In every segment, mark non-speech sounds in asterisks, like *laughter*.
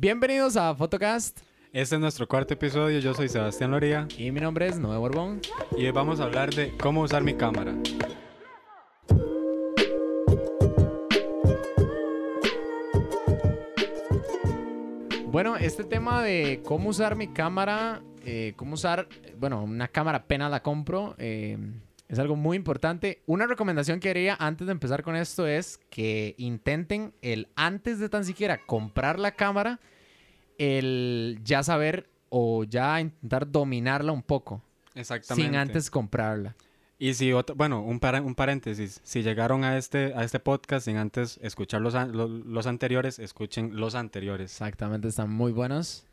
Bienvenidos a Photocast. Este es nuestro cuarto episodio. Yo soy Sebastián Loría Y mi nombre es Noé Borbón. y hoy vamos a hablar de cómo usar mi cámara. Bueno, este tema de cómo usar mi cámara, eh, cómo usar, bueno, una cámara apenas la compro, eh, es algo muy importante. Una recomendación que haría antes de empezar con esto es que intenten el antes de tan siquiera comprar la cámara, el ya saber o ya intentar dominarla un poco, Exactamente. sin antes comprarla. Y si otro, bueno, un, para- un paréntesis. Si llegaron a este, a este podcast sin antes escuchar los, los anteriores, escuchen los anteriores. Exactamente, están muy buenos.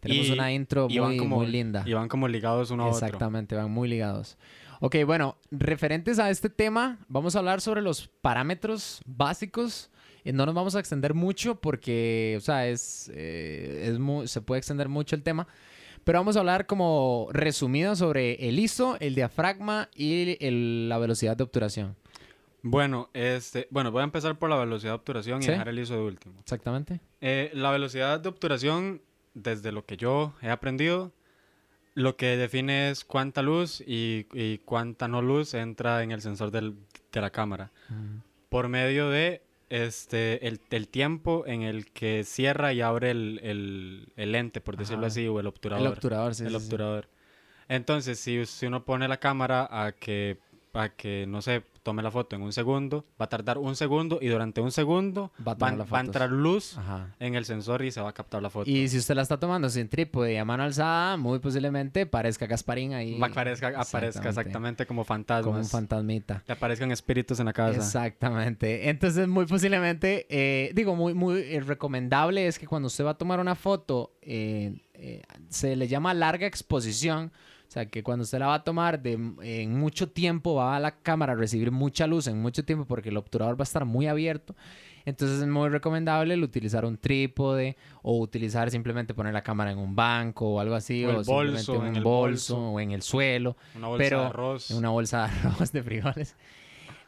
Tenemos Y- una intro muy, como- muy linda. Y van como ligados uno a otro. Exactamente, van muy ligados. Ok, bueno, referentes a este tema, vamos a hablar sobre los parámetros básicos. Y no nos vamos a extender mucho porque, o sea, es, eh, es se puede extender mucho el tema. Pero vamos a hablar como resumido sobre el ISO, el diafragma y el- la velocidad de obturación. Bueno, este, bueno, voy a empezar por la velocidad de obturación y dejar el ISO de último. Exactamente. Eh, la velocidad de obturación, desde lo que yo he aprendido, lo que define es cuánta luz y, y cuánta no luz entra en el sensor del- de la cámara. Por medio de este, el, el tiempo en el que cierra y abre el, el- el lente, por decirlo Ajá. así, o el obturador. El obturador, sí. el sí, sí. obturador. Entonces, si, si uno pone la cámara a que, a que, no sé, tome la foto en un segundo, va a tardar un segundo y durante un segundo Va a van- va a entrar luz Ajá. en el sensor y se va a captar la foto. Y si usted la está tomando sin trípode y a mano alzada, muy posiblemente parezca Gasparín ahí. Va- aparezca, aparezca exactamente como fantasmas. Como un fantasmita. Le aparezcan espíritus en la casa. Exactamente. Entonces, muy posiblemente, eh, digo, muy, muy eh, recomendable es que cuando usted va a tomar una foto, eh, se le llama larga exposición. O sea, que cuando usted la va a tomar de, en mucho tiempo, va a la cámara a recibir mucha luz en mucho tiempo porque el obturador va a estar muy abierto. Entonces es muy recomendable el utilizar un trípode o utilizar simplemente poner la cámara en un banco o algo así. O el O, simplemente bolso, en en un el bolso, bolso. o en el suelo Una bolsa Pero de arroz. una bolsa de *laughs* arroz de frijoles.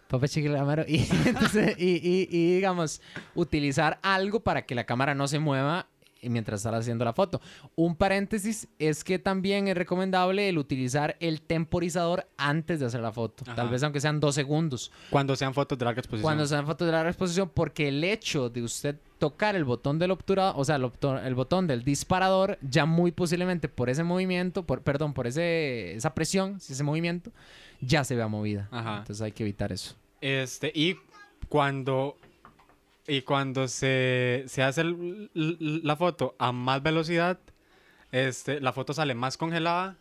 Papá chiquillo amaro. Y, *laughs* entonces, y, y- y, digamos, utilizar algo para que la cámara no se mueva mientras estás haciendo la foto. Un paréntesis es que también es recomendable el utilizar el temporizador antes de hacer la foto. Ajá. Tal vez aunque sean dos segundos. Cuando sean fotos de larga exposición. Cuando sean fotos de larga exposición, porque el hecho de usted tocar el botón del obturador, o sea, el, el botón del disparador, ya muy posiblemente por ese movimiento, por, perdón, por ese, esa presión, si ese movimiento, ya se vea movida. Ajá. Entonces hay que evitar eso. Este, y cuando. Y cuando se, se hace el- la foto a más velocidad, este, la foto sale más congelada.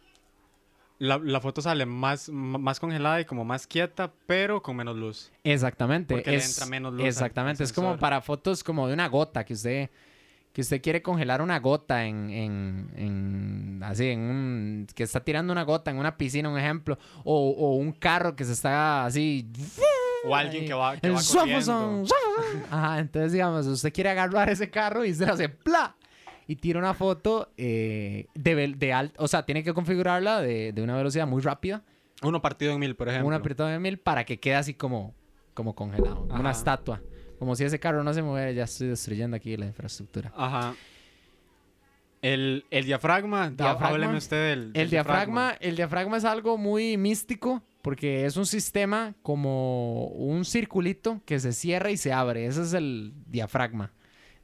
La, la foto sale más, más congelada y como más quieta, pero con menos luz. Exactamente. Porque le es, entra menos luz Exactamente. es como para fotos como de una gota que usted que usted quiere congelar una gota en, en, en- así en un que está tirando una gota en una piscina, un ejemplo, o, o un carro que se está así O alguien que va, que el va corriendo. Ajá, entonces digamos, usted quiere agarrar ese carro y se hace ¡pla! Y tira una foto eh, de, de alta, o sea, tiene que configurarla de, de una velocidad muy rápida, Uno partido en mil, por ejemplo. un apretado de mil, para que quede así como, como congelado, una estatua. Como si ese carro no se moviera, ya estoy destruyendo aquí la infraestructura. Ajá. El, el diafragma, Diafragma. hábleme usted del, del El diafragma, el diafragma es algo muy místico porque es un sistema como un circulito que se cierra y se abre. Ese es el diafragma.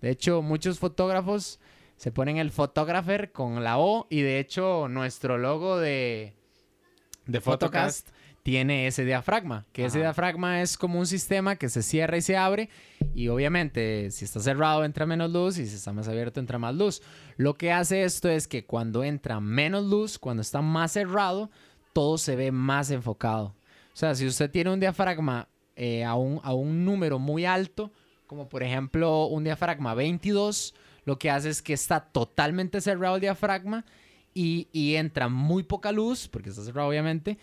De hecho, muchos fotógrafos se ponen el photographer con la O y de hecho nuestro logo de, de Photocast tiene ese diafragma, que ese diafragma es como un sistema que se cierra y se abre y obviamente si está cerrado entra menos luz y si está más abierto entra más luz. Lo que hace esto es que cuando entra menos luz, cuando está más cerrado, todo se ve más enfocado. O sea, si usted tiene un diafragma eh, a, un, a un número muy alto, como por ejemplo un diafragma 22, lo que hace es que está totalmente cerrado el diafragma y, y entra muy poca luz, porque está cerrado obviamente,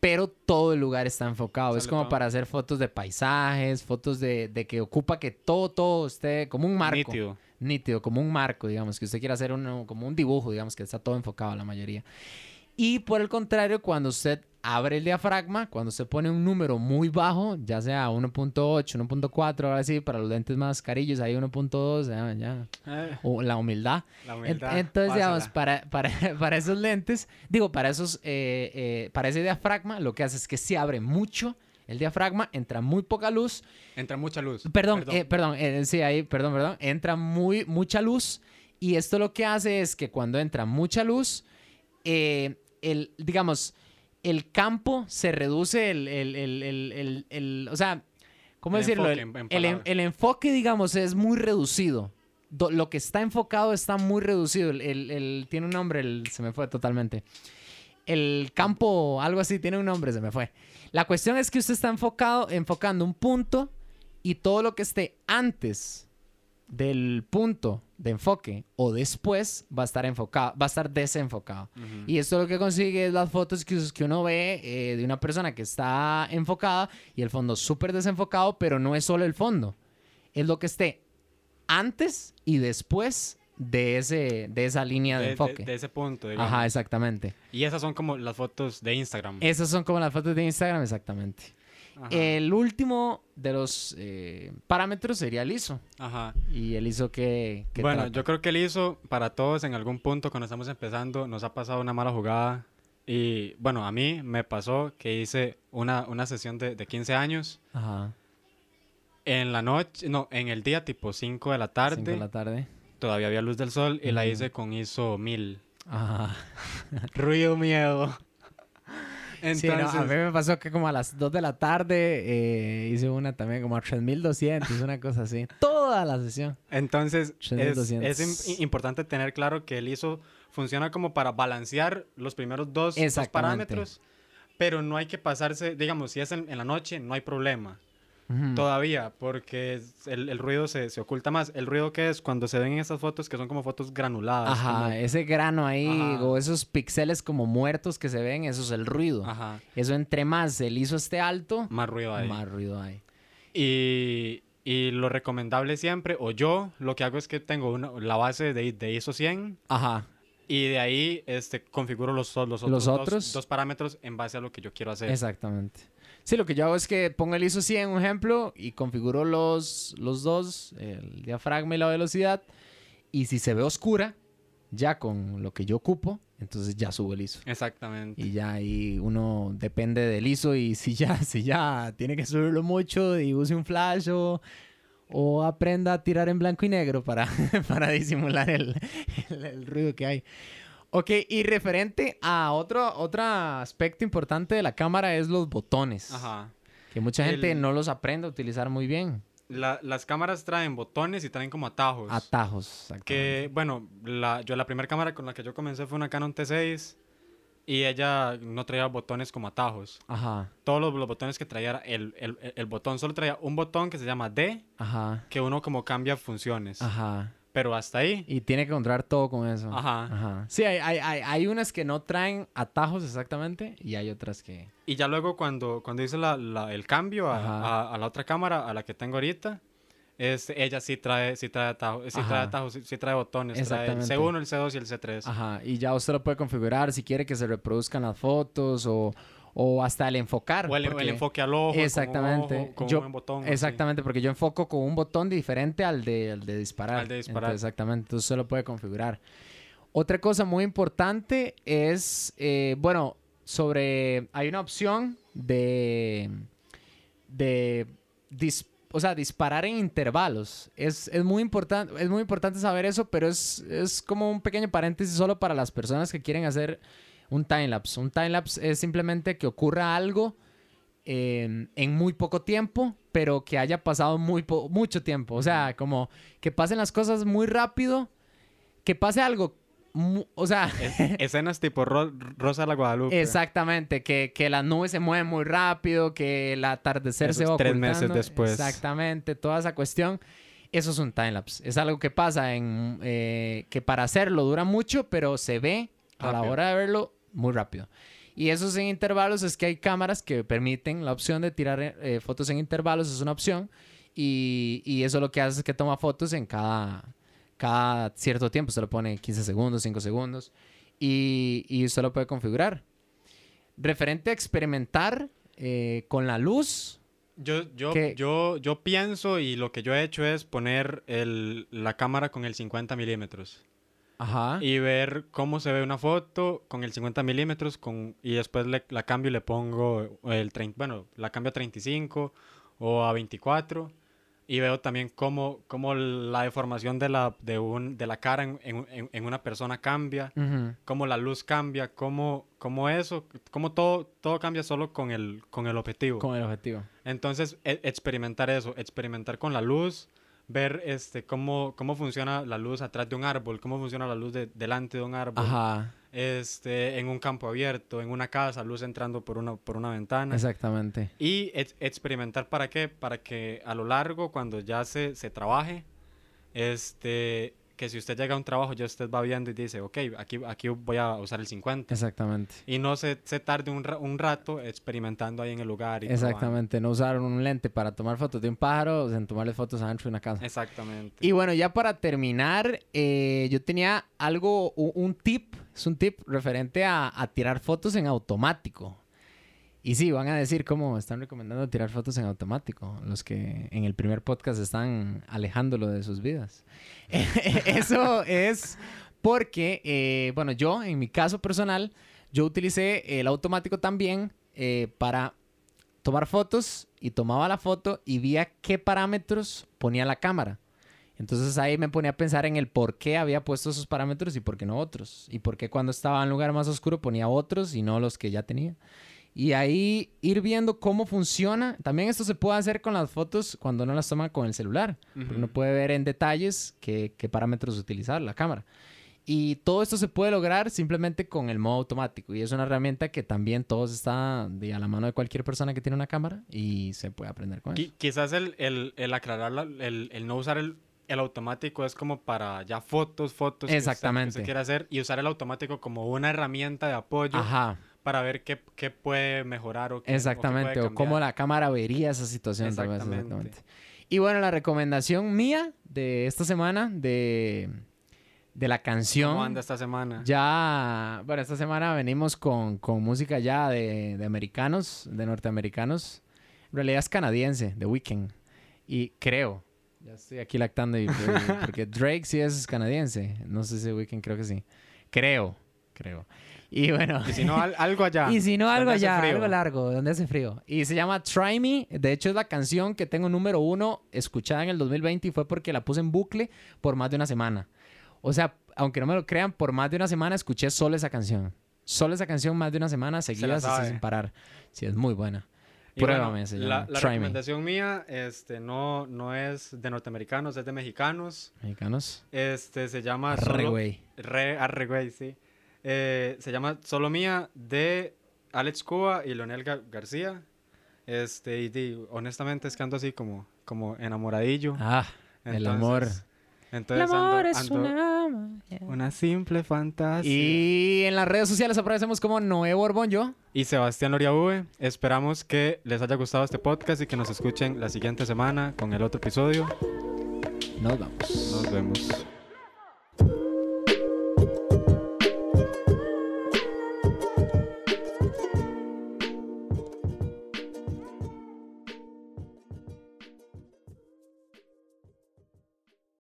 pero todo el lugar está enfocado. es como para hacer fotos de paisajes, fotos de, de que ocupa que todo, todo esté como un marco. Nítido. Nítido, como un marco, digamos, que usted quiera hacer uno, como un dibujo, digamos, que está todo enfocado la mayoría. Y por el contrario, cuando usted abre el diafragma. Cuando se pone un número muy bajo, ya sea 1.8, 1.4, ahora sí, para los lentes más carillos, hay 1.2, ya, ya. Eh, O la humildad. la En- humildad, Entonces, digamos, para, para, *laughs* para esos lentes, digo, para esos, eh, eh, para ese diafragma, lo que hace es que se abre mucho el diafragma, entra muy poca luz. Entra mucha luz. Perdón, perdón, perdón eh, sí, ahí, perdón, perdón. Entra muy, mucha luz. Y esto lo que hace es que cuando entra mucha luz, eh, el, digamos, el campo se reduce, el, el, el, el, o sea, ¿cómo decirlo? enfoque, el, en- en enfoque, digamos, es muy reducido. Do- lo que está enfocado está muy reducido. El, tiene un nombre, se me fue totalmente. El campo, algo así, tiene un nombre, se me fue. La cuestión es que usted está enfocado, enfocando un punto y todo lo que esté antes del punto de enfoque o después va a estar enfocado, va a estar desenfocado. Y esto lo que consigue es las fotos que, que uno ve eh, de una persona que está enfocada y el fondo súper desenfocado, pero no es solo el fondo. Es lo que esté antes y después de, ese, de esa línea de, de, enfoque. de ese punto, digamos. Ajá, exactamente. Y esas son como las fotos de Instagram. Esas son como las fotos de Instagram, exactamente. Ajá. El último de los eh, parámetros sería el ISO. Ajá. Y el ISO que... que Bueno, trata. yo creo que el ISO, para todos en algún punto cuando estamos empezando, nos ha pasado una mala jugada. Y bueno, a mí me pasó que hice una, una sesión de, de 15 años Ajá. en la noche, no, en el día tipo 5 de la Cinco tarde. de la tarde. Todavía había luz del sol y la hice con ISO 1000. Ajá. Ruido, miedo. Sí, no, a mí me pasó que como a las 2 de la tarde eh, hice una también como a 3200, una cosa así. *laughs* Toda la sesión. entonces es, 3200. es im- importante tener claro que el ISO funciona como para balancear los primeros dos, parámetros, pero no hay que pasarse, digamos, si es en, en la noche, no hay problema. Todavía, porque el, el ruido se, se oculta más. El ruido que es cuando se ven en estas fotos que son como fotos granuladas. Ajá, como- ese grano ahí Ajá. o esos píxeles como muertos que se ven, eso es el ruido. Ajá, Eso entre más el ISO esté alto, más ruido hay. más ruido hay. Y, y lo recomendable siempre, o yo, lo que hago es que tengo una, la base de, de ISO 100 Ajá. y de ahí este, configuro los, los, otros, Los dos- otros. Dos, parámetros en base a lo que yo quiero hacer. Exactamente. Sí, lo que yo hago es que pongo el ISO 100, un ejemplo, y configuro los, los dos, el diafragma y la velocidad. Y si se ve oscura, ya con lo que yo ocupo, entonces ya subo el ISO. Exactamente. Y ya ahí uno depende del ISO y si ya, *laughs* si ya tiene que subirlo mucho y use un flash o, o aprenda a tirar en blanco y negro para, *laughs* para disimular el, el- el ruido que hay. Ok, y referente a otro, otro aspecto importante de la cámara es los botones. Ajá. Que mucha gente El- no los aprende a utilizar muy bien. La- las cámaras traen botones y traen como atajos. Atajos. Que, bueno, la, yo la primera cámara con la que yo comencé fue una Canon T6 y ella no traía botones como atajos. Ajá, Todos los, los botones que traía era el, el, el botón, solo traía un botón que se llama D, ajá, que uno como cambia funciones. ajá. Pero hasta ahí. Y tiene que controlar todo con eso. Ajá. Ajá. Sí, hay, hay, hay, hay unas que no traen atajos exactamente y hay otras que... Y ya luego cuando, cuando hice la- la- el cambio a, a- a la otra cámara, a la que tengo ahorita, es, ella sí trae, sí trae atajos, sí trae, atajos, sí, sí trae botones. Trae el Exactamente. C1, el C2 y el C3. Ajá. Y ya usted lo puede configurar si quiere que se reproduzcan las fotos o, o hasta el enfocar. O el, el porque- enfoque al ojo. con un Exactamente. ojo, con Yo- un buen botón. así. Exactamente, porque yo enfoco con un botón diferente al de, al de disparar. Al de disparar. Entonces, exactamente, entonces usted lo puede configurar. Otra cosa muy importante es, eh, bueno, sobre, hay una opción de, de, dis- o sea, disparar en intervalos. Es, es muy importante, es muy importante saber eso, pero es, es como un pequeño paréntesis solo para las personas que quieren hacer un timelapse. Un timelapse es simplemente que ocurra algo en, en muy poco tiempo, pero que haya pasado muy po- mucho tiempo. O sea, como que pasen las cosas muy rápido, que pase algo, o sea, Es- *laughs* escenas tipo Ro- Rosa de la Guadalupe. exactamente, que, que las nubes se mueven muy rápido, que el atardecer se Esos va tres ocultando. meses después. Exactamente, toda esa cuestión. Eso es un timelapse. Es algo que pasa en... eh, que para hacerlo dura mucho, pero se ve a la hora de verlo muy rápido. Y esos en intervalos es que hay cámaras que permiten la opción de tirar eh, fotos en intervalos, es una opción. Y, y eso lo que hace es que toma fotos en cada, cada cierto tiempo. Se lo pone 15 segundos, 5 segundos. Y, y usted lo puede configurar. referente a experimentar eh, con la luz. Yo, yo, ¿Qué? yo, yo pienso y lo que yo he hecho es poner el- la cámara con el 50 milímetros Ajá. y ver cómo se ve una foto con el 50 milímetros con, y después le- la cambio y le pongo el 30, bueno, la cambio a 35 o a 24 y veo también cómo, cómo la deformación de la, de un, de la cara en, en- en- una persona cambia, Ujú. cómo la luz cambia, cómo, cómo eso, cómo todo, todo cambia solo con el, con el objetivo. Con el objetivo. Entonces, e- experimentar eso, experimentar con la luz, ver este, cómo, cómo funciona la luz atrás de un árbol, cómo funciona la luz de- delante de un árbol, Ajá. este, en un campo abierto, en una casa, luz entrando por una, por una ventana. Exactamente. Y ex- experimentar para qué? Para que a lo largo, cuando ya se, se trabaje, este, que si usted llega a un trabajo, ya usted va viendo y dice, ok, aquí, aquí voy a usar el 50. Exactamente. Y no se, se tarde un, ra- un rato experimentando ahí en el lugar. Y. Exactamente. No usaron un lente para tomar fotos de un pájaro, o sea, en tomarle fotos adentro de una casa. Exactamente. Y bueno, ya para terminar, eh, yo tenía algo, u- un, tip, es un tip referente a, a tirar fotos en automático. Y sí, van a decir cómo están recomendando tirar fotos en automático, los que en el primer podcast están alejándolo de sus vidas. *laughs* Eso es porque, eh, bueno, yo en mi caso personal, yo utilicé el automático también eh, para tomar fotos y tomaba la foto y veía qué parámetros ponía la cámara. Entonces ahí me ponía a pensar en el por qué había puesto esos parámetros y por qué no otros. Y por qué cuando estaba en un lugar más oscuro ponía otros y no los que ya tenía. Y ahí ir viendo cómo funciona. También esto se puede hacer con las fotos cuando uno las toma con el celular. Porque uno Ujú. puede ver en detalles qué, qué parámetros utilizar la cámara. Y todo esto se puede lograr simplemente con el modo automático. Y es una herramienta que también todos está de a la mano de cualquier persona que tiene una cámara y se puede aprender con eso. quizás el, el, el aclarar, la- el, el no usar el, el automático es como para ya fotos, fotos que usted- que Exactamente. usted quiere hacer y usar el automático como una herramienta de apoyo Ajá, para ver qué, qué puede mejorar o qué, o qué exactamente. O, cómo la cámara vería esa situación. tal vez, Exactamente. exactamente. Y bueno, la recomendación mía de esta semana de, de la canción. ¿Cómo anda esta semana? Ya, bueno, esta semana venimos con, con música ya de, de americanos, de norteamericanos. En realidad es canadiense, The Weeknd. Y creo, ya estoy aquí lactando, y- porque *laughs* Drake sí es canadiense. No sé si The Weeknd, creo que sí. Creo, creo. Y bueno. Y si no, al- algo allá. *laughs* Y si no, algo allá, algo largo, donde hace frío. Y se llama Try Me. De hecho, es la canción que tengo número uno escuchada en el 2020 y fue porque la puse en bucle por más de una semana. O sea, aunque no me lo crean, por más de una semana escuché solo esa canción. Solo esa canción más de una semana seguidas así sabe. sin parar. Sí, es muy buena. Bueno, Pruébame, se la, la Try Me. recomendación mía este, no, no es de norteamericanos, es de mexicanos. Mexicanos. Este, se llama... Arre, Solo- güey. Re, arre, güey, sí. Eh, se llama Solo Mía de Alex Cuba y Leonel Ga- García. Este, y honestamente es que ando así como, como enamoradillo. Ah, el amor. Entonces ando- ando una... una simple fantasía. Y en las redes sociales aparecemos como Noé Borbón, yo. Y Sebastián Loriaúbe, esperamos que les haya gustado este podcast y que nos escuchen la siguiente semana con el otro episodio. Nos vamos. Nos vemos.